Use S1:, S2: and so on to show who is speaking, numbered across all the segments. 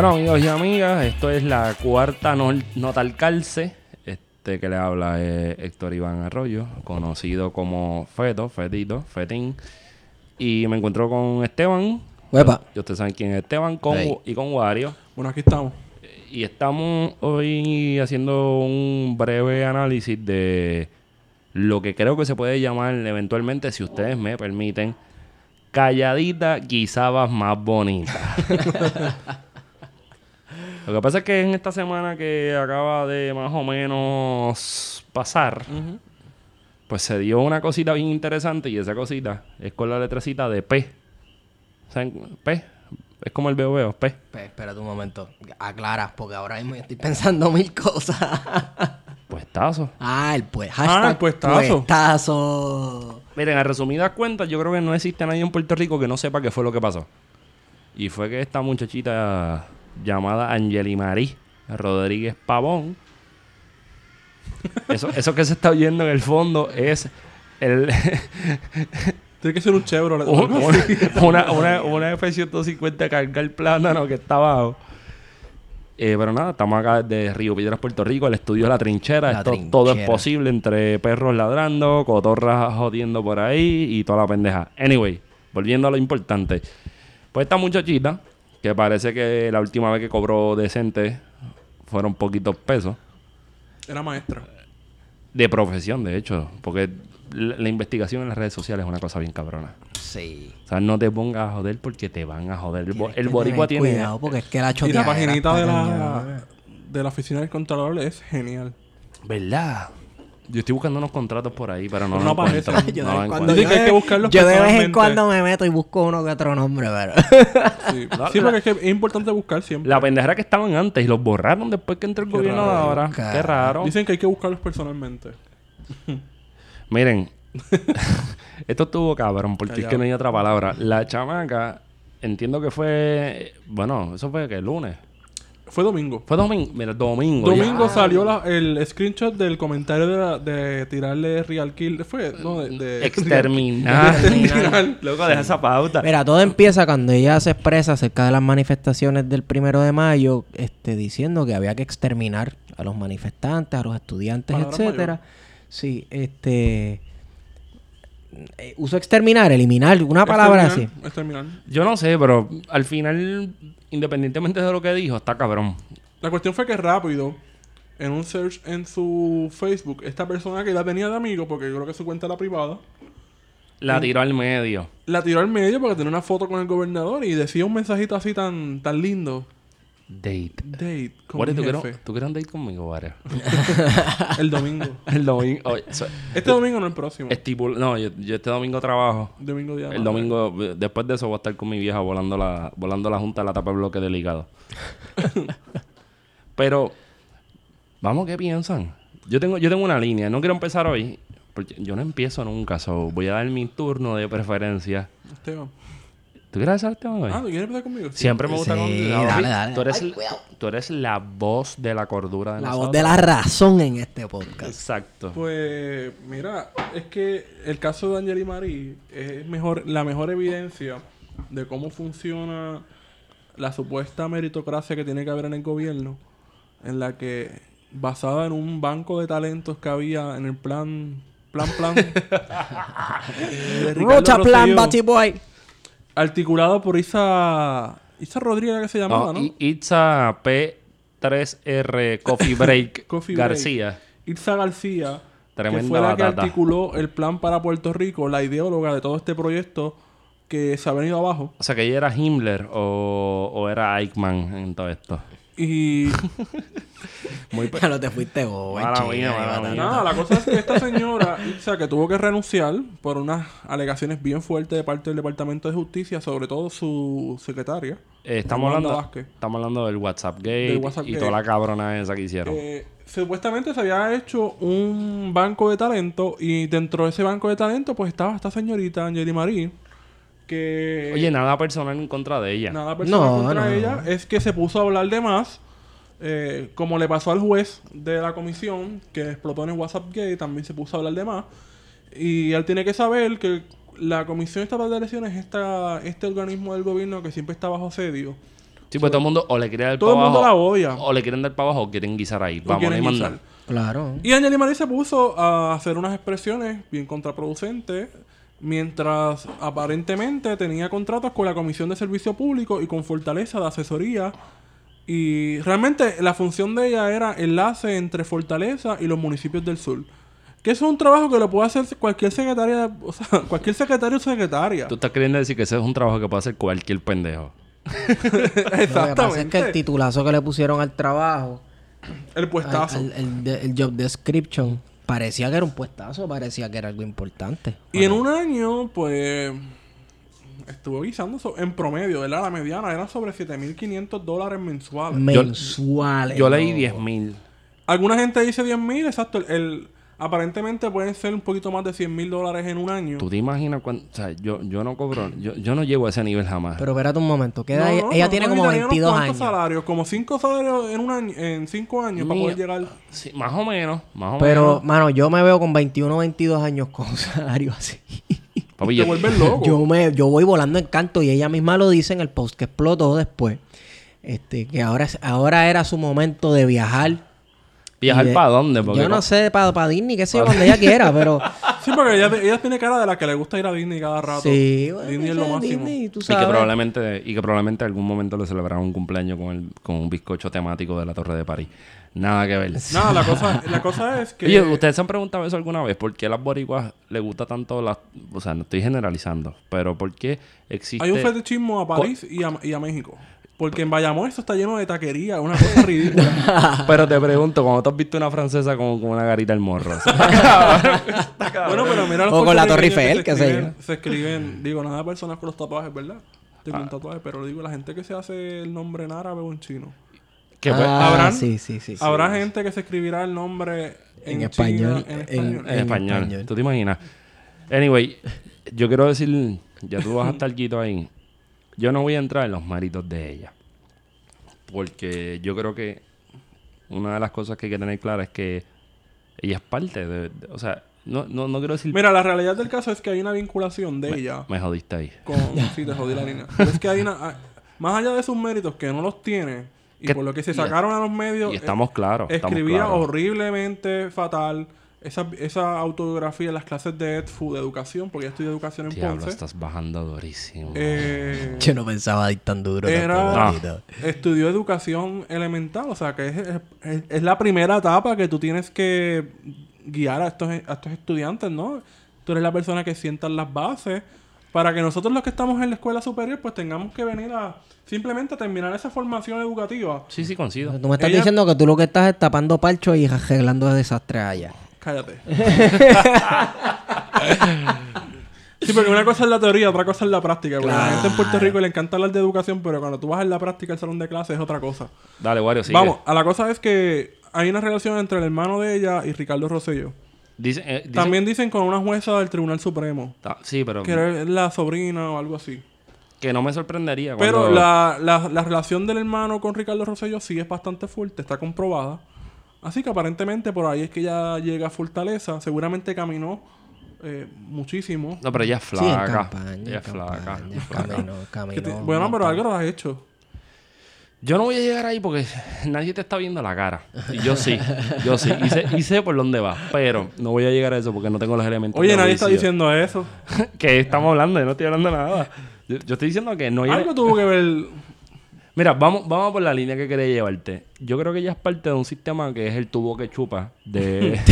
S1: Bueno, amigos y amigas, esto es la cuarta no, nota al calce. Este que le habla es Héctor Iván Arroyo, conocido como Feto, Fetito, Fetín. Y me encuentro con Esteban.
S2: Huepa.
S1: Y ustedes saben quién es Esteban con,
S2: Hey.
S1: y con Wario.
S3: Bueno, aquí estamos.
S1: Y estamos hoy haciendo un breve análisis de lo que creo que se puede llamar eventualmente, si ustedes me permiten, calladita quizá más bonita. lo que pasa es que en esta semana que acaba de más o menos pasar, pues se dio una cosita bien interesante y esa cosita es con la letrecita de P. ¿Saben? P. Es como el veo veo, P.
S2: Pues, espérate un momento. Aclara, porque ahora mismo estoy pensando mil cosas.
S1: Puestazo.
S2: ah, el pues.
S3: Ah, el puestazo.
S2: puestazo.
S1: Miren, a resumidas cuentas, yo creo que no existe nadie en Puerto Rico que no sepa qué fue lo que pasó. Y fue que esta muchachita llamada Angeli Marí Rodríguez Pavón, eso, eso que se está oyendo en el fondo es el,
S3: Tiene que ser un Chevrolet.
S1: una, una, una F-150 cargar plátano que está abajo. Eh, pero nada, estamos acá de Río Piedras, Puerto Rico, el estudio de la trinchera.
S2: La
S1: Esto todo es
S2: trinchera.
S1: posible entre perros ladrando, cotorras jodiendo por ahí y toda la pendeja. Anyway, volviendo a lo importante. Pues esta muchachita, que parece que la última vez que cobró decente fueron poquitos pesos,
S3: Era maestra.
S1: de profesión de hecho, porque la, la investigación en las redes sociales es una cosa bien cabrona.
S2: Sí.
S1: O sea, no te pongas a joder porque te van a joder. El,
S2: Tienes
S1: boricua tiene...
S2: Cuidado, porque es que la
S3: Y la paginita de la, de la oficina del controlador es genial.
S1: ¿Verdad? Yo estoy buscando unos contratos por ahí, pero no
S3: no para eso.
S2: Yo
S1: No
S2: de cuando- yo
S3: que hay
S2: de-
S3: que buscarlos
S2: Yo de vez en cuando me meto y busco uno que otro nombre, pero.
S3: Sí,
S1: La-
S3: Sí, porque es que es importante buscar siempre.
S1: La pendejera que estaban antes y los borraron después que entró el
S3: Qué
S1: gobierno de ahora. Qué raro.
S3: Dicen que hay que buscarlos personalmente.
S1: Miren, esto estuvo cabrón, porque es que no hay otra palabra. La chamaca, entiendo que fue. Bueno, eso fue que el lunes.
S3: Fue domingo.
S1: Fue domingo. Mira, domingo.
S3: Domingo
S1: ya.
S3: salió la- el screenshot del comentario de, la- de tirarle real kill. Fue, no, de, de-
S1: Exterminar.
S3: Exterminar.
S1: Loco, deja esa pauta.
S2: Mira, todo empieza cuando ella se expresa acerca de las manifestaciones del primero de mayo, este, diciendo que había que exterminar a los manifestantes, a los estudiantes,
S3: Palabras
S2: etcétera. Sí, este. eh, uso exterminar, eliminar, una palabra así.
S3: Exterminar.
S1: Yo no sé, pero al final, independientemente de lo que dijo, está cabrón.
S3: La cuestión fue que rápido, en un search en su Facebook, esta persona que la tenía de amigo, porque yo creo que su cuenta era privada,
S1: La tiró al medio.
S3: la tiró al medio porque tenía una foto con el gobernador y decía un mensajito así tan, tan lindo.
S1: Date.
S3: Date con
S1: Guare,
S3: mi
S1: ¿tú, quieres. ¿Tú quieres un date conmigo, Guare?
S3: El domingo.
S1: El domingo. oye, so-
S3: Este domingo no el próximo.
S1: estipul- no, yo, yo este domingo trabajo.
S3: Domingo día
S1: El domingo, después de eso, voy a estar con mi vieja volando la, volando la junta de la tapa de bloque del hígado. Pero, vamos, ¿qué piensan? Yo tengo, yo tengo una línea. No quiero empezar hoy. Porque yo no empiezo nunca. So voy a dar mi turno de preferencia.
S3: Esteban.
S1: ¿Tú quieres hacer este hoy?
S3: Ah, ¿tú quieres empezar conmigo?
S1: Siempre me gusta
S2: Sí,
S1: con-
S2: dale, dale.
S1: Tú eres,
S2: Ay,
S1: el- tú eres la voz de la cordura de
S2: La
S1: nosotros.
S2: voz de la razón en este podcast.
S1: Exacto.
S3: Pues, mira, es que el caso de Angeli Marie es mejor, la mejor evidencia de cómo funciona la supuesta meritocracia que tiene que haber en el gobierno, en la que, basada en un banco de talentos que había en el plan, plan, plan, de
S2: Rocha Plan,
S3: Rosselló,
S2: Batty Boy.
S3: Articulado por Isa, Isa Rodríguez que se llamaba,
S1: No,
S3: ¿no?
S1: Itza P3R Coffee Break
S3: Coffee Break.
S1: García.
S3: Itza García,
S1: Tremenda
S3: que fue la que articuló el plan para Puerto Rico, la ideóloga de todo este proyecto que se ha venido abajo.
S1: O sea, que ella era Himmler o, o era Eichmann en todo esto.
S3: Y
S1: Muy pe-
S2: Ya no te fuiste vos,
S1: Mala mía, mala mía.
S3: nada, la cosa es que esta señora, Itza, que tuvo que renunciar por unas alegaciones bien fuertes de parte del Departamento de Justicia, sobre todo su secretaria,
S1: Eh, estamos, hablando,
S3: Vázquez.
S1: estamos hablando del WhatsApp Gate
S3: Del WhatsApp
S1: y
S3: Gate.
S1: toda la cabrona esa que hicieron.
S3: Eh, supuestamente se había hecho un banco de talento y dentro de ese banco de talento pues estaba esta señorita Angeli Marie que
S1: Oye, nada personal en contra de ella.
S3: nada personal
S2: No,
S3: contra
S2: no.
S3: ella es que se puso a hablar de más eh, como le pasó al juez de la comisión que explotó en el WhatsApp Gate también se puso a hablar de más y él tiene que saber que la Comisión Estatal de Elecciones es esta, este organismo del gobierno que siempre está bajo asedio
S1: Sí, pues todo el mundo o le quiere dar
S3: Todo el
S1: para
S3: mundo
S1: abajo.
S3: la odia.
S1: O le quieren dar para abajo o quieren guisar ahí. Vamos,
S3: guisar.
S1: nada.
S2: Claro.
S3: Y Angeli Marie se puso a hacer unas expresiones bien contraproducentes mientras aparentemente tenía contratos con la Comisión de Servicio Público y con Fortaleza de asesoría. Y realmente la función de ella era enlace entre Fortaleza y los municipios del sur. Que eso es un trabajo que lo puede hacer cualquier secretaria, o sea, cualquier secretario o secretaria.
S1: Tú estás queriendo decir que ese es un trabajo que puede hacer cualquier pendejo.
S2: Lo que pasa es que el
S3: Exactamente.
S2: titulazo que le pusieron al trabajo,
S3: El puestazo.
S2: al- el, el job description, parecía que era un puestazo, parecía que era algo importante.
S3: Y en un año, pues, estuvo guisando so- en promedio, ¿verdad? La mediana eran sobre 7.500 dólares mensuales.
S2: Mensuales.
S1: Yo leí
S2: no.
S1: 10 mil.
S3: Alguna gente dice 10.000, exacto. El, el- aparentemente pueden ser un poquito más de 100.000 dólares en un año.
S1: ¿Tú te imaginas cuánto? O sea, yo, yo no cobro... Yo, yo no llego a ese nivel jamás.
S2: Pero espérate un momento, ¿qué
S3: No,
S2: ella tiene como
S3: necesitaríamos
S2: 22
S3: ¿cuántos
S2: años.
S3: salarios? Como 5 salarios en un año, en 5 años para poder llegar.
S1: Sí, más o menos. Más o
S2: Pero,
S1: menos.
S2: mano, yo me veo con 21 o 22 años con un salario así.
S1: Papi,
S3: Te
S1: yo-
S3: vuelves loco.
S2: Yo me, yo voy volando en canto y ella misma lo dice en el post que explotó después. Este, que ahora, es- ahora era su momento de viajar.
S1: ¿Viajar para dónde? Porque
S2: Yo no sé, para Disney, qué sé yo, donde ella quiera, pero...
S3: Sí, porque ella, ella tiene cara de la que le gusta ir a Disney cada rato.
S2: sí, bueno,
S3: Disney es
S2: ella
S3: lo máximo.
S2: Disney, tú
S1: Y que
S2: sabes.
S1: probablemente, y que probablemente en algún momento le celebraron un cumpleaños con, el, con un bizcocho temático de la Torre de París. Nada que ver.
S3: Nada, la cosa, la cosa es que.
S1: Oye, ¿ustedes se han preguntado eso alguna vez? ¿Por qué a las boricuas les gusta tanto las... O sea, no estoy generalizando, pero ¿por qué existe...
S3: Hay un fetichismo a París y a, y a México. Porque en Bayamón eso está lleno de taquería, una cosa ridícula.
S1: Pero te pregunto, ¿cómo tú has visto una francesa con, con una garita al morro?
S3: bueno, pero mira los
S2: O con la Torre Eiffel,
S3: que
S2: qué
S3: se
S2: sé
S3: escriben, se escriben, digo, nada personas con los tatuajes, ¿verdad? Tengo
S2: Ah.
S3: un tatuaje, pero digo, la gente que se hace el nombre en árabe o en chino.
S1: que pues,
S2: Ah,
S3: habrán-
S2: sí, sí, sí. sí.
S3: Habrá gente que se escribirá el nombre en,
S2: En español,
S3: China, en
S2: en-
S3: español.
S1: en, español.
S2: español.
S1: ¿Tú te imaginas? Anyway, yo quiero decir, ya tú vas a estar quito ahí. Yo no voy a entrar en los méritos de ella. Porque yo creo que una de las cosas que hay que tener clara es que ella es parte de... de- o sea, no, no, no quiero decir...
S3: Mira, la realidad del caso es que hay una vinculación de ella
S1: Me jodiste ahí.
S3: con... Sí, te jodí la línea. Pero es que hay una... Más allá de sus méritos, que no los tiene, y por lo que se sacaron a los medios...
S1: Y
S3: eh,
S1: estamos claros. estamos
S3: escribía
S1: claros.
S3: horriblemente fatal esa, esa autobiografía en las clases de EDFU, de educación, porque ella estudia educación en
S1: Diablo,
S3: Ponce.
S1: estás bajando durísimo.
S3: Eh,
S2: Yo no pensaba ir tan duro.
S3: era,
S1: Ah.
S3: estudió educación elemental, o sea que es, es- es la primera etapa que tú tienes que guiar a estos, a estos estudiantes, ¿no? Tú eres la persona que sientan las bases para que nosotros los que estamos en la escuela superior pues tengamos que venir a simplemente terminar esa formación educativa.
S1: Sí, sí, coincido.
S2: Tú me estás
S3: Ella-
S2: diciendo que tú lo que estás es tapando parcho y arreglando desastres allá.
S3: Cállate. sí, porque una cosa es la teoría, otra cosa es la práctica. Porque a la gente en Puerto Rico le encanta hablar de educación, pero cuando tú vas en la práctica al salón de clase es otra cosa.
S1: Dale, Wario, sigue.
S3: Vamos, a la cosa es que hay una relación entre el hermano de ella y Ricardo Rosselló.
S1: Dicen- eh, dicen-
S3: También dicen con una jueza del Tribunal Supremo.
S1: Ta- Sí, pero
S3: Que es la sobrina o algo así.
S1: que no me sorprendería.
S3: Pero la, la relación del hermano con Ricardo Rosselló sí es bastante fuerte, está comprobada. Así que aparentemente por ahí es que ella llega a Fortaleza. Seguramente caminó eh, muchísimo.
S1: No, pero ella es
S2: Sí, en
S1: flaca.
S2: campaña.
S1: ella es flaca.
S2: Caminó,
S3: te- bueno, pero algo lo has hecho.
S1: Yo no voy a llegar ahí porque nadie te está viendo la cara. Y yo sí, yo sí. Y sé, y sé por dónde va. Pero no voy a llegar a eso porque no tengo los elementos.
S3: Oye, nadie está diciendo eso.
S1: que estamos hablando, yo no estoy hablando nada. Yo, yo estoy diciendo que no hay...
S3: Algo tuvo que ver.
S1: Mira, vamos, vamos por la línea que quería llevarte. Yo creo que ella es parte de un sistema que es el tubo que chupa de...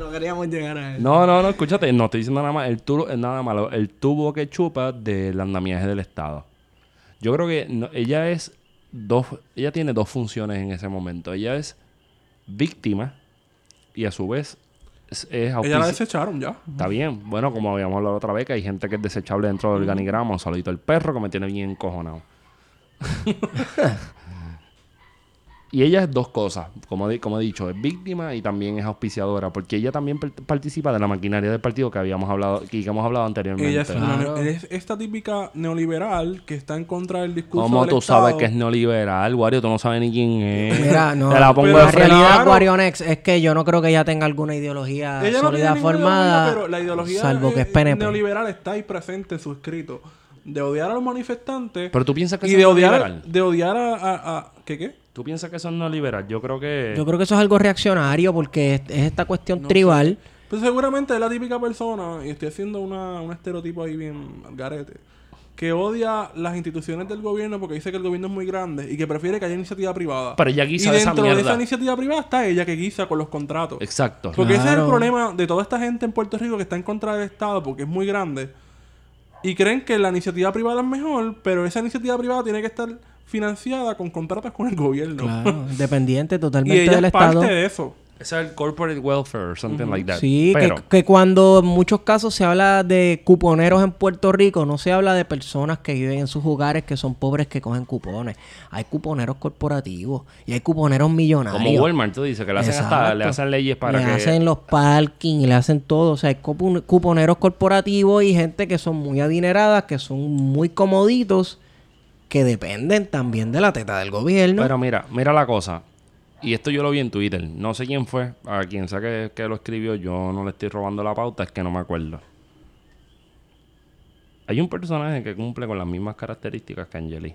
S2: No queríamos llegar a eso.
S1: No, no, no, escúchate, no estoy diciendo nada más, el tubo es nada malo, el tubo que chupa del andamiaje del Estado. Yo creo que no- ella es dos, ella tiene dos funciones en ese momento. Ella es víctima y a su vez es, es
S3: Ella la desecharon ya.
S1: Está bien, bueno, como habíamos hablado otra vez, que hay gente que es desechable dentro del organigrama. Un saludito al perro que me tiene bien encojonado. y ella es dos cosas, como, di- como he dicho, es víctima y también es auspiciadora, porque ella también participa de la maquinaria del partido que habíamos hablado, que hemos hablado anteriormente.
S3: Ella es,
S2: Claro.
S3: es esta típica neoliberal que está en contra del discurso
S1: ¿Cómo
S3: del
S1: tú
S3: Estado.
S1: sabes que es neoliberal, Wario? Tú no sabes ni quién es.
S2: Mira, no.
S1: Te la pongo
S3: pero
S1: de
S2: realidad,
S3: claro.
S2: Guarionex, es que yo no creo que ella tenga alguna ideología
S3: Ella no
S2: sólida
S3: ninguna
S2: formada.
S3: ideología, pero la ideología
S2: salvo que
S3: eh,
S2: es PNP.
S3: neoliberal está ahí presente en su escrito. de odiar a los manifestantes
S1: Pero tú piensas que
S3: y de
S1: no es
S3: odiar, de odiar a, a- a- ¿Qué qué?
S1: ¿Tú piensas que eso no es liberal? Yo creo que...
S2: Yo creo que eso es algo reaccionario porque es, es esta cuestión tribal.
S3: Pues seguramente es la típica persona, y estoy haciendo una, un estereotipo ahí bien al garete, que odia las instituciones del gobierno porque dice que el gobierno es muy grande y que prefiere que haya iniciativa privada.
S1: Pero ella guisa
S3: y
S1: de esa
S3: dentro de
S1: mierda.
S3: esa iniciativa privada está ella que guisa con los contratos.
S1: Exacto.
S3: Porque ese es el problema de toda esta gente en Puerto Rico que está en contra del Estado porque es muy grande. Y creen que la iniciativa privada es mejor, pero esa iniciativa privada tiene que estar financiada con contratos con el gobierno.
S2: Claro, dependiente
S3: y
S2: totalmente
S3: ella
S2: del
S3: es parte
S2: Estado.
S3: de eso.
S1: Es el corporate welfare or something like that.
S2: Sí, que-
S1: Pero,
S2: que, cuando en muchos casos se habla de cuponeros en Puerto Rico, no se habla de personas que viven en sus hogares que son pobres que cogen cupones. Hay cuponeros corporativos y hay cuponeros millonarios.
S1: como Walmart, tú dices que le hacen hasta... Le hacen leyes para
S2: le
S1: que...
S2: hacen los parking, le hacen todo. O sea, hay cupon- cuponeros corporativos y gente que son muy adineradas, que son muy comoditos, que dependen también de la teta del gobierno.
S1: Pero mira, mira la cosa. Y esto yo lo vi en Twitter. No sé quién fue. A quien sea que, que lo escribió, yo no le estoy robando la pauta, es que no me acuerdo. Hay un personaje que cumple con las mismas características que Angeli.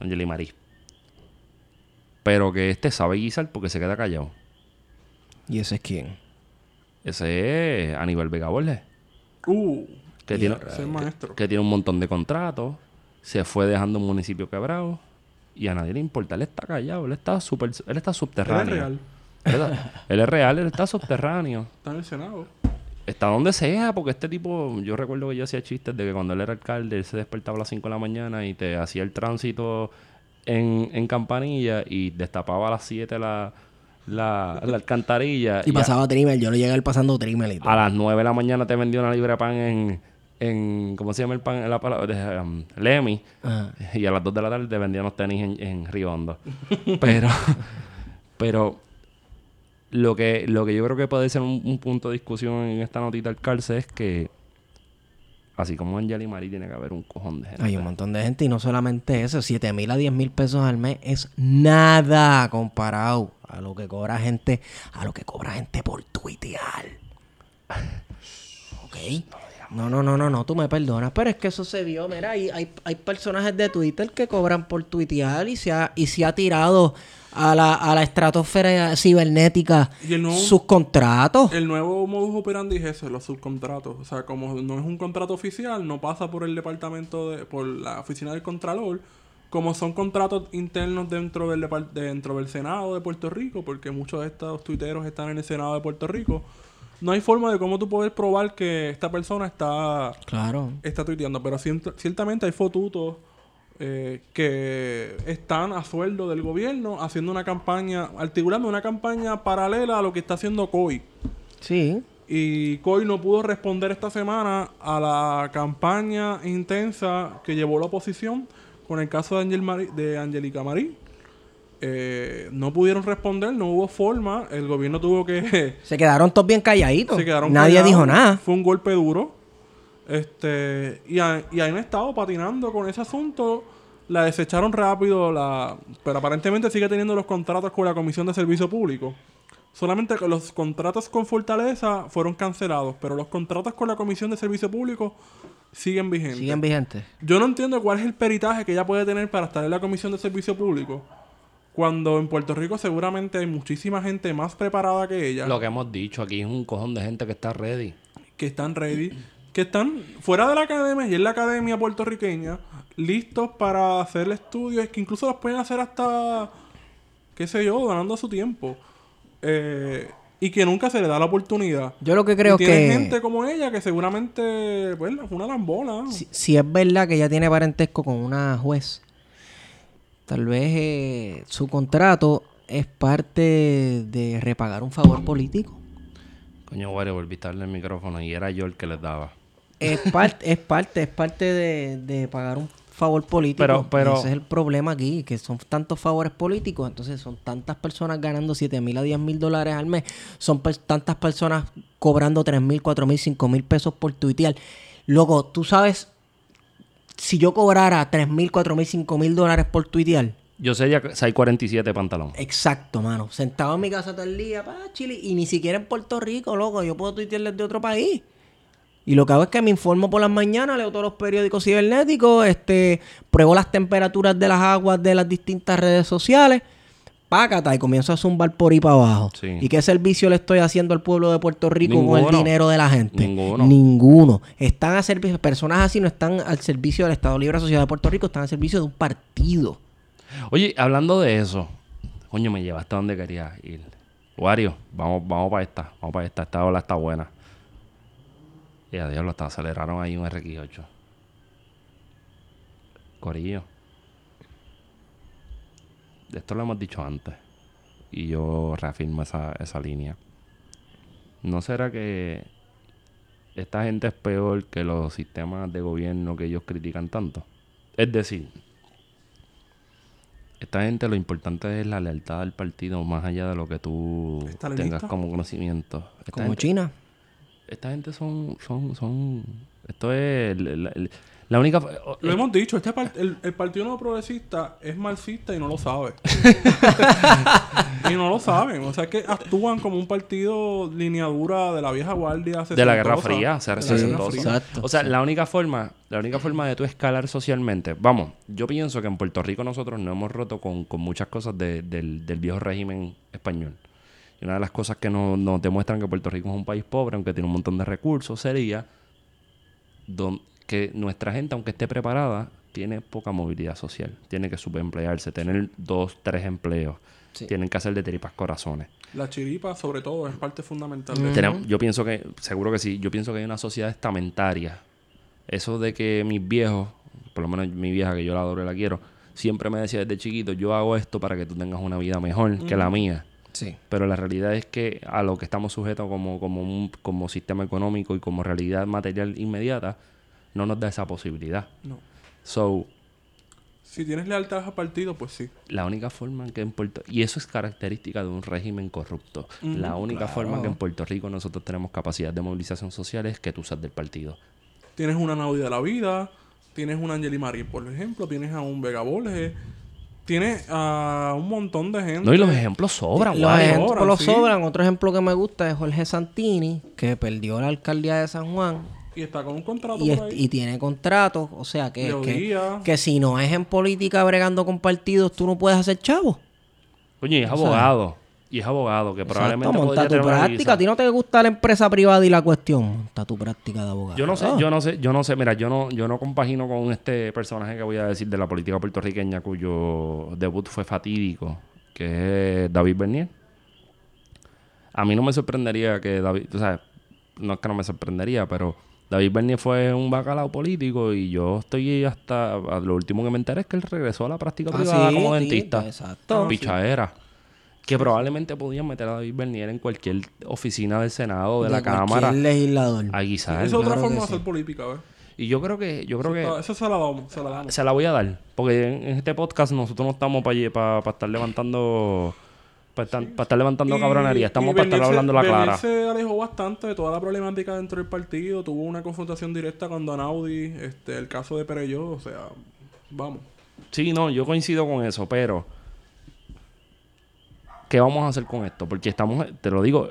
S1: Angeli Marí. Pero que este sabe guisar porque se queda callado.
S2: ¿Y ese es quién?
S1: Ese es Aníbal Vega Borges.
S3: Uh,
S1: tiene, que tiene un montón de contratos. Se fue dejando un municipio quebrado. Y a nadie le importa. Él está callado. Él está super, él está
S3: Él
S1: subterráneo.
S3: es real.
S1: Él, está- él es real, él está subterráneo.
S3: Está en el Senado.
S1: Está donde sea, porque este tipo, yo recuerdo que yo hacía chistes de que cuando él era alcalde, él se despertaba a las 5 de la mañana y te hacía el tránsito en, en campanilla y destapaba a las 7 la, la, la alcantarilla.
S2: Y
S1: a-
S2: pasaba Trimmer, yo lo llegué a pasando Trimmer y todo.
S1: a las 9 de la mañana te vendió una libra de pan en, en ¿cómo se llama el pan? La palabra, um, Lemmy.
S2: Ajá.
S1: Y a las 2 de la tarde vendían los tenis en, en Río Hondo. pero, pero lo que, lo que yo creo que puede ser un, un punto de discusión en esta notita del cárcel es que así como Angel y Mari tiene que haber un cojón de gente.
S2: Hay un montón de gente y no solamente eso, 7 mil a 10 mil pesos al mes es nada comparado a lo que cobra gente, a lo que cobra gente por tuitear. Ok. No, no, no, no, no, tú me perdonas, pero es que eso se vio, mira, hay, hay, hay personajes de Twitter que cobran por tuitear y se ha, y se ha tirado a la, a la estratosfera cibernética
S3: Y el nuevo-
S2: sus contratos.
S3: El nuevo modus operandi es eso, los subcontratos. O sea, como no es un contrato oficial, no pasa por el departamento, de, por la oficina del Contralor. Como son contratos internos dentro del, dentro del Senado de Puerto Rico, porque muchos de estos tuiteros están en el Senado de Puerto Rico, no hay forma de cómo tú poder probar que esta persona está,
S2: Claro.
S3: está tuiteando. Pero ciert- ciertamente hay fotutos eh, que están a sueldo del gobierno haciendo una campaña, articulando una campaña paralela a lo que está haciendo COI.
S2: Sí.
S3: Y COI no pudo responder esta semana a la campaña intensa que llevó la oposición con el caso de, Angel Mari- de Angelica Marí. Eh, no pudieron responder, no hubo forma. El gobierno tuvo que.
S2: Se quedaron todos bien calladitos.
S3: se quedaron
S2: Nadie
S3: callados.
S2: dijo nada.
S3: Fue un golpe duro. Este, y, ha- y han estado patinando con ese asunto. La desecharon rápido, la, pero aparentemente sigue teniendo los contratos con la Comisión de Servicio Público. Solamente los contratos con Fortaleza fueron cancelados, pero los contratos con la Comisión de Servicio Público siguen vigentes.
S2: Siguen vigentes.
S3: Yo no entiendo cuál es el peritaje que ella puede tener para estar en la Comisión de Servicio Público. Cuando en Puerto Rico seguramente hay muchísima gente más preparada que ella
S1: Lo que hemos dicho, aquí es un cojón de gente que está ready.
S3: que están ready, que están fuera de la academia y en la academia puertorriqueña, listos para hacer estudios, que incluso los pueden hacer hasta, qué sé yo, donando su tiempo. Eh, y que nunca se le da la oportunidad.
S2: Yo lo que creo
S3: y tiene
S2: que
S3: gente como ella que seguramente, bueno, es una lambola.
S2: si, si es verdad que ella tiene parentesco con una juez, tal vez eh, su contrato es parte de repagar un favor político.
S1: Coño, Wario, volviste a darle el micrófono y era yo el que les daba.
S2: Es parte, es parte, es parte de, de pagar un favor político.
S1: Pero- pero-
S2: Ese es el problema aquí, que son tantos favores políticos, entonces son tantas personas ganando 7 mil a 10 mil dólares al mes, son tantas personas cobrando 3 mil, 4 mil, 5 mil pesos por tuitear. Luego, tú sabes, si yo cobrara 3 mil, 4 mil, 5 mil dólares por tuitear,
S1: Yo sé ya que 647 pantalón.
S2: exacto, mano, sentado en mi casa todo el día, pa, chile, y ni siquiera en Puerto Rico, loco, yo puedo tuitear desde otro país. Y lo que hago es que me informo por las mañanas, leo todos los periódicos cibernéticos, este, pruebo las temperaturas de las aguas de las distintas redes sociales, pácata, y comienzo a zumbar por ahí para abajo.
S1: Sí.
S2: ¿Y qué servicio le estoy haciendo al pueblo de Puerto Rico con el dinero de la gente?
S1: Ninguno.
S2: Ninguno. Están a servicio, personas así no están al servicio del Estado Libre Asociado de Puerto Rico, están al servicio de un partido.
S1: Oye, hablando de eso, coño, me llevaste a donde quería ir. Wario, vamos, vamos para esta, vamos para esta, esta ola está buena. Y a Dios lo está, aceleraron ahí un RX8. Corillo. De esto lo hemos dicho antes. Y yo reafirmo esa, esa línea. ¿No será que esta gente es peor que los sistemas de gobierno que ellos critican tanto? Es decir, esta gente lo importante es la lealtad al partido más allá de lo que tú tengas como conocimiento. Esta
S2: Como
S1: gente,
S2: China.
S1: esta gente son, son, son, esto es la, la- la única,
S3: Lo hemos dicho, este el, el Partido No Progresista es marxista y no lo sabe. y no lo saben. O sea que actúan como un partido lineadura de la vieja guardia.
S1: de la Guerra. Fría, ser
S3: De la Guerra
S1: sesentosa.
S3: Fría.
S2: Exacto.
S1: O sea, la única forma, la única forma de tú escalar socialmente, vamos, yo pienso que en Puerto Rico nosotros no hemos roto con, con muchas cosas de- del, del viejo régimen español. Y una de las cosas que nos, nos demuestran que Puerto Rico es un país pobre, aunque tiene un montón de recursos, sería don- que nuestra gente, aunque esté preparada, tiene poca movilidad social. Tiene que subemplearse, tener dos, tres empleos.
S2: Sí.
S1: Tienen que hacer de tripas corazones.
S3: La chiripa, sobre todo, es parte fundamental
S2: Mm.
S3: de
S1: Tenemos- yo pienso que, seguro que sí, yo pienso que hay una sociedad estamentaria. Eso de que mis viejos, por lo menos mi vieja que yo la adoro y la quiero, siempre me decía desde chiquito, yo hago esto para que tú tengas una vida mejor que la mía.
S2: Sí.
S1: Pero la realidad es que a lo que estamos sujetos como, como, un, como sistema económico y como realidad material inmediata, no nos da esa posibilidad.
S3: No.
S1: So,
S3: Si tienes lealtad al partido, pues sí.
S1: la única forma en que en Puerto y eso es característica de un régimen corrupto.
S3: Ujú,
S1: la única
S2: claro.
S1: forma en que en Puerto Rico nosotros tenemos capacidad de movilización social es que tú seas del partido.
S3: Tienes una Naudi de la vida, tienes un Angeli Marín, por ejemplo, tienes a un Vega Borges, tienes a un montón de gente.
S1: No, y los ejemplos sobran,
S2: Los
S1: guay.
S2: ejemplos
S3: sobran,
S2: los
S3: sí.
S2: sobran. Otro ejemplo que me gusta es Jorge Santini, que perdió la alcaldía de San Juan
S3: Y está con un contrato
S2: y,
S3: por ahí.
S2: y tiene contratos. O sea, que, que, que si no es en política bregando con partidos, tú no puedes hacer chavo.
S1: Coño, y es abogado. Y es abogado, que probablemente
S2: Exacto, monta tu práctica. A ti no te gusta la empresa privada y la cuestión. Monta tu práctica de abogado.
S1: Yo no sé, yo no sé, yo no sé, mira, yo no, yo no compagino con este personaje que voy a decir de la política puertorriqueña cuyo debut fue fatídico, que es David Bernier. A mí no me sorprendería que David, o sea, no es que no me sorprendería, pero David Bernier fue un bacalao político y yo estoy hasta, lo último que me enteré es que él regresó a la práctica
S2: Ah,
S1: privada
S2: sí,
S1: como
S2: sí,
S1: dentista.
S2: exacto.
S1: Pichadera. Que probablemente podían meter a David Bernier en cualquier oficina del Senado, de, la
S2: cualquier
S1: Cámara,
S2: legislador.
S1: a guisar.
S3: Es otra
S2: claro
S3: forma de hacer
S2: sí.
S3: política, ¿ves?
S1: Y yo creo que, yo creo que
S3: Ah, Esa se la damos, se la damos.
S1: se la voy a dar. Porque en, en este podcast nosotros no estamos para estar levantando. Para estar, pa' estar levantando
S3: Y-
S1: cabronería. Estamos para estar
S3: Bernier se-
S1: hablando la clara.
S3: se alejó bastante de toda la problemática dentro del partido. Tuvo una confrontación directa con Donaudi, este, el caso de Pereyó. O sea, vamos.
S1: Sí, no, yo coincido con eso, pero. ¿Qué vamos a hacer con esto? Porque estamos, te lo digo,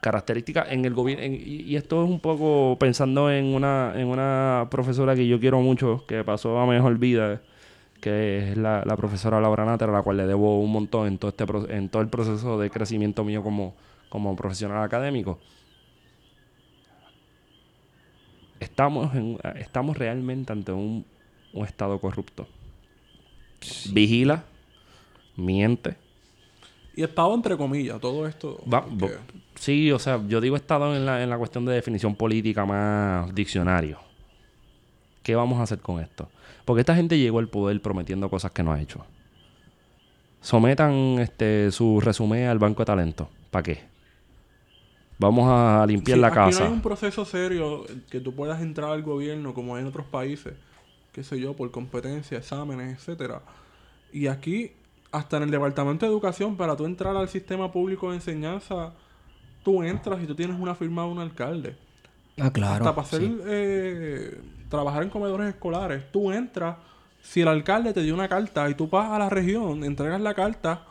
S1: características en el gobierno. Y, y esto es un poco pensando en una, en una profesora que yo quiero mucho, que pasó a mejor vida, que es la, la profesora Laura Náter, a la cual le debo un montón en todo, este, en todo el proceso de crecimiento mío como, como profesional académico. Estamos, en, estamos realmente ante un, un Estado corrupto. Vigila, miente.
S3: Y estado entre comillas, todo esto.
S1: Va-
S3: porque-
S1: bo- sí, o sea, yo digo Estado en la, en la cuestión de definición política más diccionario. ¿Qué vamos a hacer con esto? Porque esta gente llegó al poder prometiendo cosas que no ha hecho. Sometan este su resumen al banco de talento. ¿Para qué? Vamos a limpiar
S3: Sí,
S1: la
S3: aquí
S1: casa.
S3: no hay un proceso serio que tú puedas entrar al gobierno como hay en otros países, qué sé yo, por competencia, exámenes, etcétera. Y aquí, hasta en el departamento de educación, para tú entrar al sistema público de enseñanza, tú entras y tú tienes una firma de un alcalde.
S2: Ah, claro.
S3: hasta para hacer,
S2: sí.
S3: eh, trabajar en comedores escolares, tú entras, si el alcalde te dio una carta y tú vas a la región, entregas la carta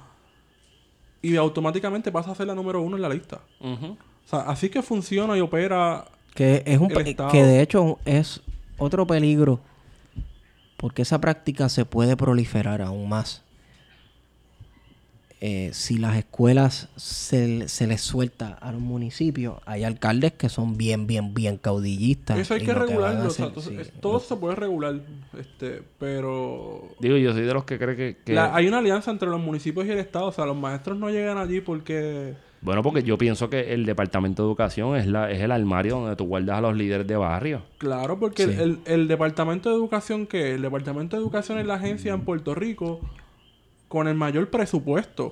S3: y automáticamente pasas a ser la número uno en la lista. O sea, así que funciona y opera
S2: Que es un
S3: el
S2: que de hecho es otro peligro porque esa práctica se puede proliferar aún más. Eh, si las escuelas se, se les suelta a los municipios, hay alcaldes que son bien, bien, bien caudillistas.
S3: Eso hay que regularlo. o sea,
S2: hacer-
S3: entonces,
S2: sí,
S3: es- todo se puede regular. Este, pero
S1: Digo, yo soy de los que cree que... que-
S3: la- hay una alianza entre los municipios y el Estado. O sea, los maestros no llegan allí porque...
S1: Bueno, porque yo pienso que el Departamento de Educación es, la, es el armario donde tú guardas a los líderes de barrio.
S3: Claro, porque
S2: Sí.
S3: el, el- el Departamento de Educación, que El Departamento de Educación es la agencia en Puerto Rico con el mayor presupuesto.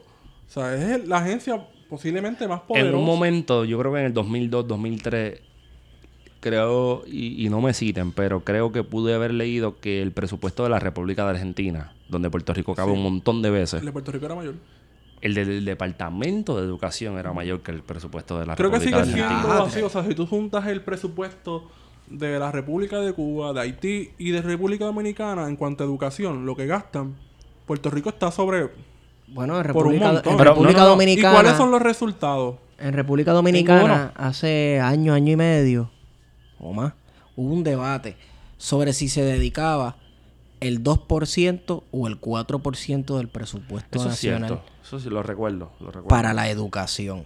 S3: O sea, es la agencia posiblemente más poderosa.
S1: En un momento, yo creo que en el 2002, 2003, creo, y, y no me citen, pero creo que pude haber leído que el presupuesto de la República de Argentina, donde Puerto Rico cabe un montón de veces,
S3: El de Puerto Rico era mayor.
S1: el del Departamento de Educación era mayor que el presupuesto de la
S3: Creo que
S1: República
S3: sigue
S1: de Argentina.
S3: siendo
S2: Ah,
S3: así. O sea, si tú juntas el presupuesto de la República de Cuba, de Haití y de República Dominicana en cuanto a educación, lo que gastan, Puerto Rico está sobre...
S2: Bueno, en
S3: Por un
S2: República,
S3: montón.
S2: en
S1: Pero,
S2: República
S1: no, no, no.
S3: ¿Y
S2: Dominicana.
S3: cuáles son los resultados?
S2: En República Dominicana,
S1: Ninguno.
S2: hace año, año y medio, o más, hubo un debate sobre si se dedicaba el 2% o el 4% del presupuesto
S1: Eso es
S2: nacional
S1: cierto. Eso sí lo recuerdo. Lo recuerdo.
S2: para la educación.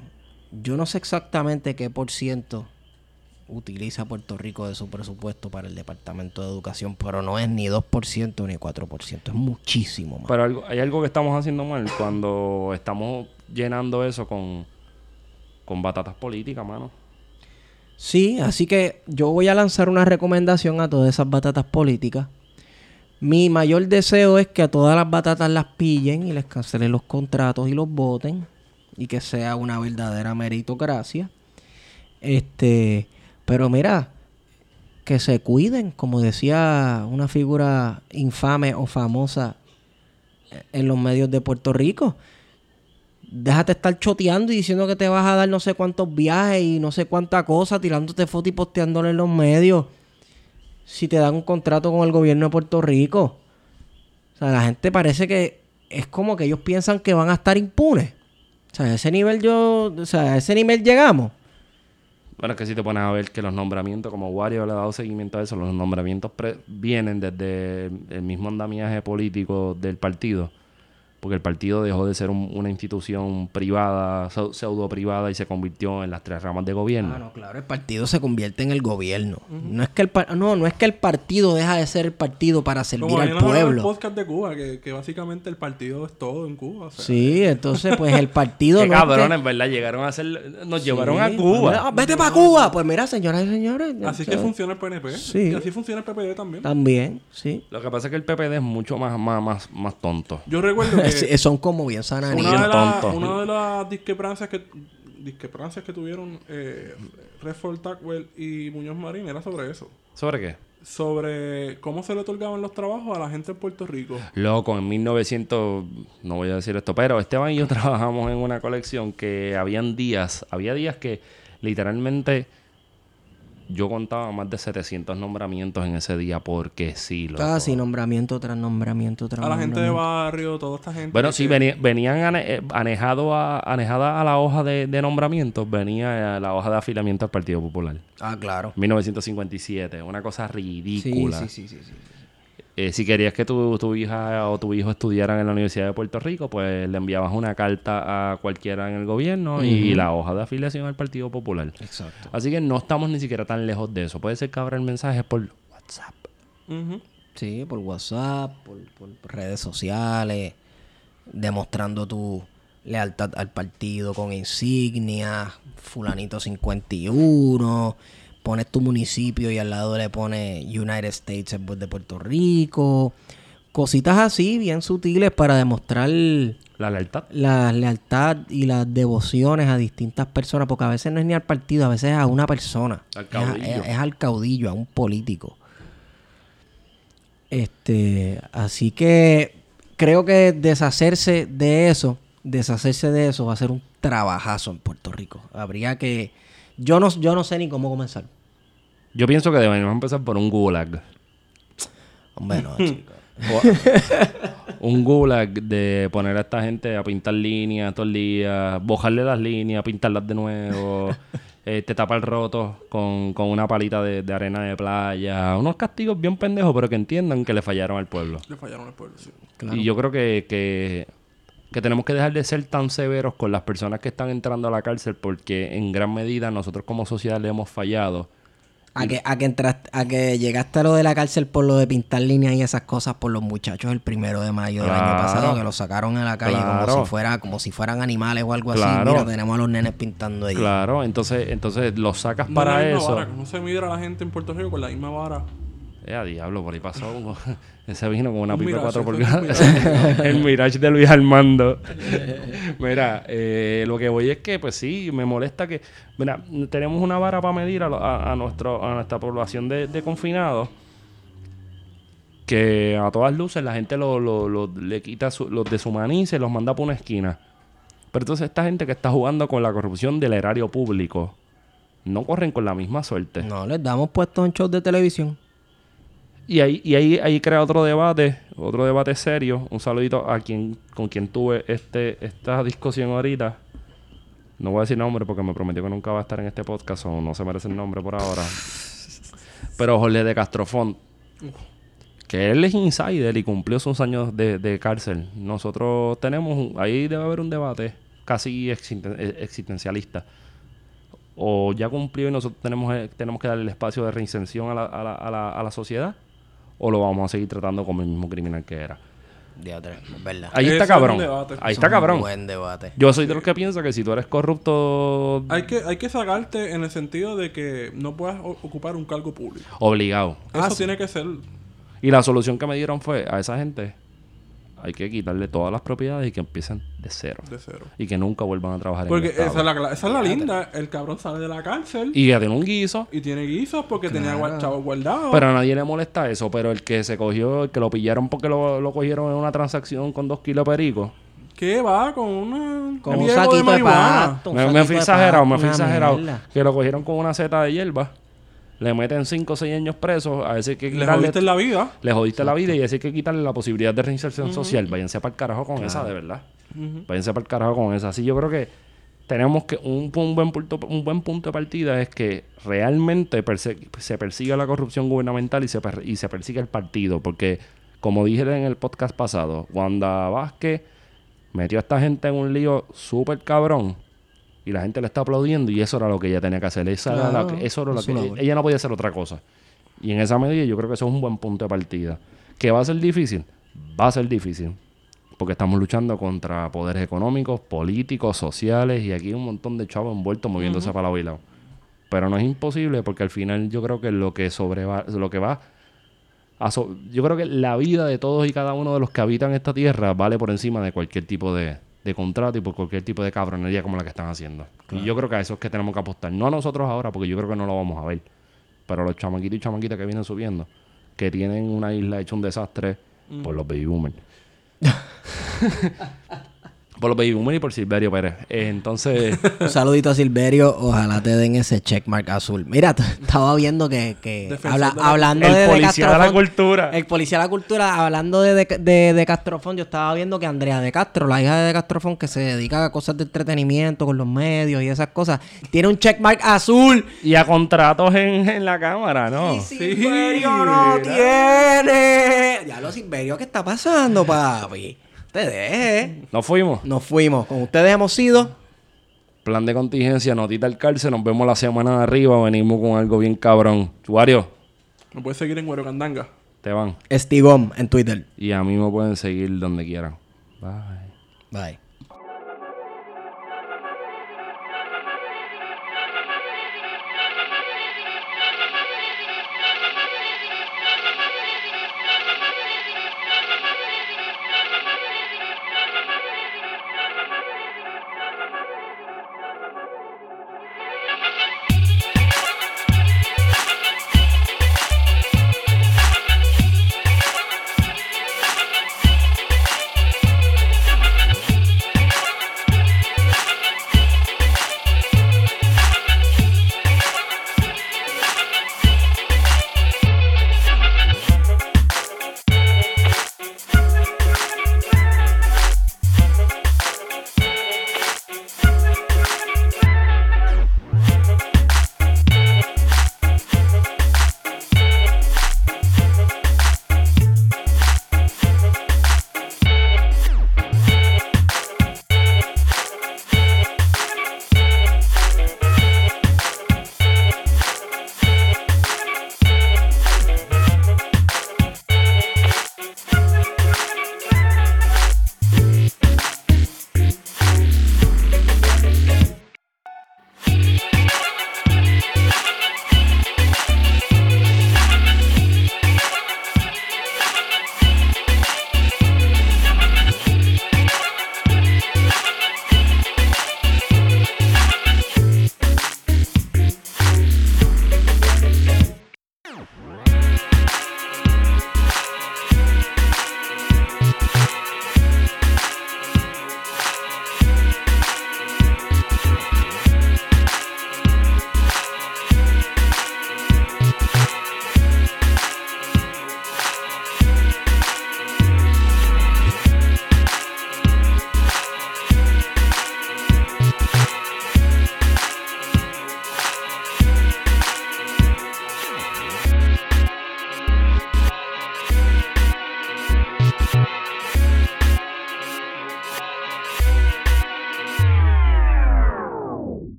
S2: Yo no sé exactamente qué por ciento utiliza Puerto Rico de su presupuesto para el Departamento de Educación, pero no es ni 2% ni 4%, es muchísimo más.
S1: Pero algo- hay algo que estamos haciendo mal cuando estamos llenando eso con, con batatas políticas, mano.
S2: Sí, así que yo voy a lanzar una recomendación a todas esas batatas políticas. Mi mayor deseo es que a todas las batatas las pillen y les cancelen los contratos y los voten y que sea una verdadera meritocracia. Este, pero mira, que se cuiden, como decía una figura infame o famosa en los medios de Puerto Rico. Déjate estar choteando y diciendo que te vas a dar no sé cuántos viajes y no sé cuánta cosa, tirándote fotos y posteándole en los medios. Si te dan un contrato con el gobierno de Puerto Rico. O sea, la gente parece que es como que ellos piensan que van a estar impunes. O sea, a ese nivel yo, o sea, a ese nivel llegamos.
S1: Bueno, es que si te pones a ver que los nombramientos, como Wario le ha dado seguimiento a eso, los nombramientos pre- vienen desde el, mismo andamiaje político del partido. Porque el partido dejó de ser un- una institución privada, pseu- pseudo privada, y se convirtió en las tres ramas de gobierno.
S2: Ah, no, claro, el partido se convierte en el gobierno. No es que el par- no, no es que el partido deja de ser el partido para servir
S3: Como
S2: al
S3: en el
S2: pueblo.
S3: podcast de Cuba, que, que básicamente el partido es todo en Cuba. o sea,
S2: Sí, entonces pues el partido
S1: Qué
S2: no es que-
S1: cabrones, ¿verdad? Llegaron a hacer... Nos llevaron a Cuba.
S2: vete para Cuba. Pues mira, señoras y señores.
S3: Así que funciona el PNP.
S2: Sí.
S3: Y así funciona el PPD también.
S2: También, sí.
S1: Lo que pasa es que el PPD es mucho más, más, más, más tonto.
S3: Yo recuerdo
S2: Sí, Son como bien sananitos.
S3: una, de
S1: tonto.
S3: una de las discrepancias que discrepancias que tuvieron eh, Redford Tackwell y Muñoz Marín era sobre eso.
S1: ¿Sobre qué?
S3: Sobre cómo se le otorgaban los trabajos a la gente en Puerto Rico.
S1: Loco, en 1900, no voy a decir esto, pero Esteban y yo trabajamos en una colección que habían días, había días que literalmente yo contaba más de 700 nombramientos en ese día porque sí, loco.
S2: Casi nombramiento tras nombramiento tras
S3: A la gente de barrio, toda esta gente.
S1: Bueno,
S3: que-
S1: sí, veni- venían ane- eh, anejado a, anejada a la hoja de, de nombramientos, venía eh, la hoja de afiliamiento al Partido Popular.
S2: Ah, claro.
S1: 1957, una cosa
S2: Sí,
S1: ridícula.
S2: sí, sí, sí, sí.
S1: Eh, si querías que tu, tu hija o tu hijo estudiaran en la Universidad de Puerto Rico, pues le enviabas una carta a cualquiera en el gobierno y la hoja de afiliación al Partido Popular.
S2: Exacto.
S1: Así que no estamos ni siquiera tan lejos de eso. Puede ser que abra el mensaje por WhatsApp.
S2: Sí, por WhatsApp, por, por redes sociales, demostrando tu lealtad al partido con insignias, fulanito 51, pones tu municipio y al lado le pones United States de Puerto Rico, cositas así bien sutiles para demostrar
S1: La lealtad.
S2: la lealtad y las devociones a distintas personas, porque a veces no es ni al partido, a veces es a una persona.
S1: Al
S2: Es
S1: caudillo.
S2: Es, es al caudillo, a un político. Este, así que creo que deshacerse de eso, deshacerse de eso va a ser un trabajazo en Puerto Rico. Habría que yo no yo no sé ni cómo comenzar.
S1: Yo pienso que debemos empezar por un gulag.
S2: Hombre, no, chico.
S1: O- un gulag de poner a esta gente a pintar líneas todo el día, bojarle las líneas, pintarlas de nuevo, eh, te tapa el roto con, con una palita de, de arena de playa. Unos castigos bien pendejos, pero que entiendan que le fallaron al pueblo.
S3: Le fallaron al pueblo, sí.
S1: Y yo creo que, que, que tenemos que dejar de ser tan severos con las personas que están entrando a la cárcel porque en gran medida nosotros como sociedad le hemos fallado.
S2: A que, a que entraste, a que llegaste a lo de la cárcel por lo de pintar líneas y esas cosas por los muchachos el primero de mayo del año pasado, que los sacaron a la calle
S1: Claro.
S2: como si fuera, como si fueran animales o algo
S1: Claro.
S2: así. Mira, tenemos a los nenes pintando ahí.
S1: Claro, entonces, entonces los sacas
S3: No
S1: para
S3: es la misma
S1: eso.
S3: vara, no se mide a la gente en Puerto Rico con la misma vara.
S1: Eh, a diablo, por ahí pasó ese vino con una
S3: Un
S1: pipa de
S3: Mirage,
S1: 4
S3: ese
S1: pulgadas.
S3: es un
S1: el Mirage de Luis Armando. mira, eh, lo que voy es que, pues sí, me molesta que. Mira, tenemos una vara para medir a, lo- a- a nuestro, a nuestra población de, de confinados. Que a todas luces la gente lo, lo- lo- le quita su- los deshumaniza y los manda por una esquina. Pero entonces, esta gente que está jugando con la corrupción del erario público no corren con la misma suerte.
S2: No, les damos puestos en shows de televisión.
S1: Y ahí, y ahí, ahí crea otro debate, otro debate serio. Un saludito a quien, con quien tuve este, esta discusión ahorita. No voy a decir nombre porque me prometió que nunca va a estar en este podcast o no se merece el nombre por ahora. Pero Jorge de Castrofont, que él es insider y cumplió sus años de, de cárcel. Nosotros tenemos, un- ahí debe haber un debate casi eh, existencialista. O ya cumplió y nosotros tenemos, eh, tenemos que darle el espacio de reinserción a la, a la- a la- a la sociedad. O lo vamos a seguir tratando como el mismo criminal que era.
S2: Verdad.
S1: Ahí está cabrón.
S3: debate.
S1: Ahí
S2: Es
S1: está cabrón.
S2: Buen debate.
S1: Yo soy de los que piensa que si tú eres corrupto,
S3: Hay que, hay que sacarte en el sentido de que no puedas ocupar un cargo público.
S1: obligado.
S3: Eso
S2: Ah, sí.
S3: tiene que ser
S1: Y la solución que me dieron fue a esa gente hay que quitarle todas las propiedades y que empiecen de cero.
S3: de cero.
S1: Y que nunca vuelvan a trabajar
S3: Porque
S1: en el
S3: esa es, la, cla- esa es la linda. El cabrón sale de la cárcel y,
S1: Y que tiene un guiso.
S3: tiene guisos porque tenía
S2: Claro.
S3: chavos guardados.
S1: Pero a nadie le molesta eso. Pero el que se cogió, el que lo pillaron porque lo, lo cogieron en una transacción con dos kilos de perico.
S3: ¿Qué va con una
S2: Con un saquito de
S3: marihuana?
S2: un
S1: Me, fui
S2: de
S1: exagerado, me fui exagerado.
S2: mierda.
S1: Que lo cogieron con una seta de hierba. Le meten 5 o 6 años presos. A veces que
S3: Le
S1: quitarle-
S3: jodiste la vida.
S1: Le jodiste la vida y hay que quitarle la posibilidad de reinserción social. Váyanse para el carajo con esa, de verdad. Váyanse para el carajo con esa. Así yo creo que tenemos que un, un buen punto un buen punto de partida es que realmente perse- se persiga la corrupción gubernamental y se, per- y se persiga el partido. Porque, como dije en el podcast pasado, Wanda Vázquez metió a esta gente en un lío súper cabrón. Y la gente le está aplaudiendo y eso era lo que ella tenía que hacer. Esa era la que- eso era lo que...
S2: labor.
S1: Ella no podía hacer otra cosa. Y en esa medida yo creo que eso es un buen punto de partida. ¿Que va a ser difícil? Va a ser difícil. Porque estamos luchando contra poderes económicos, políticos, sociales y aquí hay un montón de chavos envueltos moviéndose para lado y lado. Pero no es imposible porque al final yo creo que lo que sobreva, lo que va yo creo que la vida de todos y cada uno de los que habitan esta tierra vale por encima de cualquier tipo de, de contrato y por cualquier tipo de cabronería como la que están haciendo. Y yo creo que a eso es que tenemos que apostar. No a nosotros ahora, porque yo creo que no lo vamos a ver. Pero a los chamaquitos y chamaquitas que vienen subiendo, que tienen una isla hecha un desastre por los baby boomers. por los baby boomers y por Silverio Pérez. Eh, entonces,
S2: Un saludito a Silverio. Ojalá te den ese checkmark azul. Mira, estaba viendo que, que habla-
S3: de la-
S2: hablando
S1: el
S2: de, de
S1: policía de la cultura.
S2: El policía de la cultura, hablando de, de, de, de Castrofón, yo estaba viendo que Andrea de Castro, la hija de Castrofón, que se dedica a cosas de entretenimiento con los medios y esas cosas, tiene un checkmark azul.
S1: y a contratos en, en la cámara, ¿no?
S2: Y Silverio no tiene. Ya lo Silverio, ¿qué está pasando, papi? Te deje.
S1: Nos fuimos.
S2: Nos fuimos. Con ustedes hemos sido.
S1: Plan de contingencia, notita al cárcel. Nos vemos la semana de arriba. Venimos con algo bien cabrón. Chuario,
S3: Me puedes seguir en Güero Candanga.
S1: te van.
S2: Estigom en Twitter.
S1: Y a mí me pueden seguir donde quieran. Bye.
S2: Bye.